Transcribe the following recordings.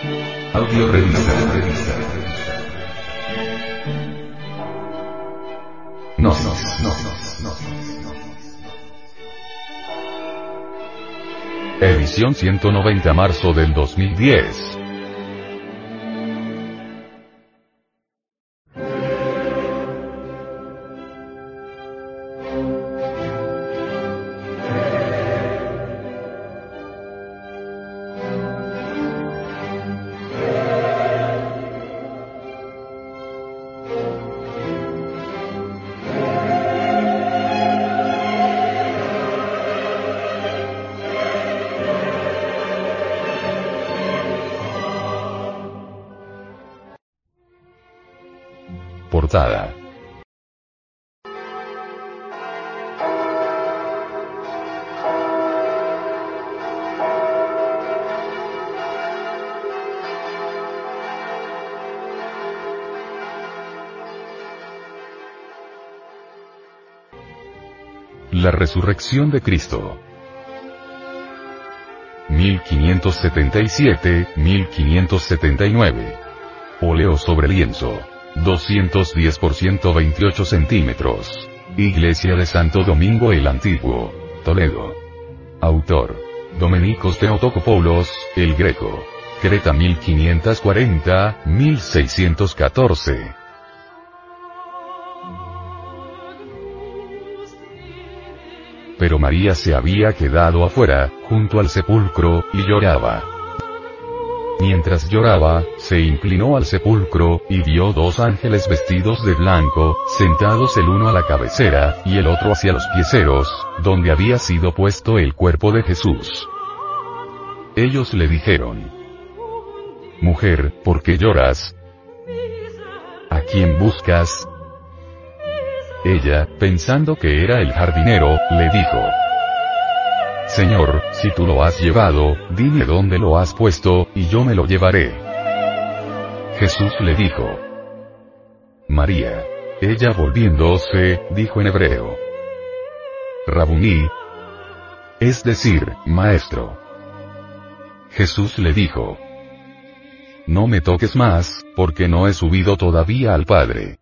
Audio revista. No, no, no, no, no. Edición 190 marzo del 2010. Portada. La resurrección de Cristo. 1577-1579. Óleo sobre lienzo. 210 por 128 centímetros. Iglesia de Santo Domingo el Antiguo. Toledo. Autor. Domenicos Teotocopoulos, el Greco. Creta 1540-1614. Pero María se había quedado afuera, junto al sepulcro, y lloraba. Mientras lloraba, se inclinó al sepulcro, y vio dos ángeles vestidos de blanco, sentados el uno a la cabecera, y el otro hacia los pieceros, donde había sido puesto el cuerpo de Jesús. Ellos le dijeron, Mujer, ¿por qué lloras? ¿A quién buscas? Ella, pensando que era el jardinero, le dijo, Señor, si tú lo has llevado, dime dónde lo has puesto, y yo me lo llevaré. Jesús le dijo. María. Ella volviéndose, dijo en hebreo. Rabuní. Es decir, maestro. Jesús le dijo. No me toques más, porque no he subido todavía al Padre.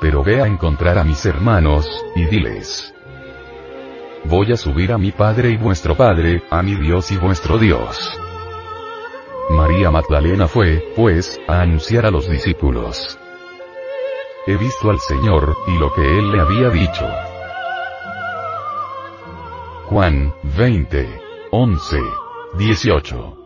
Pero ve a encontrar a mis hermanos, y diles. Voy a subir a mi Padre y vuestro Padre, a mi Dios y vuestro Dios. María Magdalena fue, pues, a anunciar a los discípulos. He visto al Señor, y lo que él le había dicho. Juan, 20. 11. 18.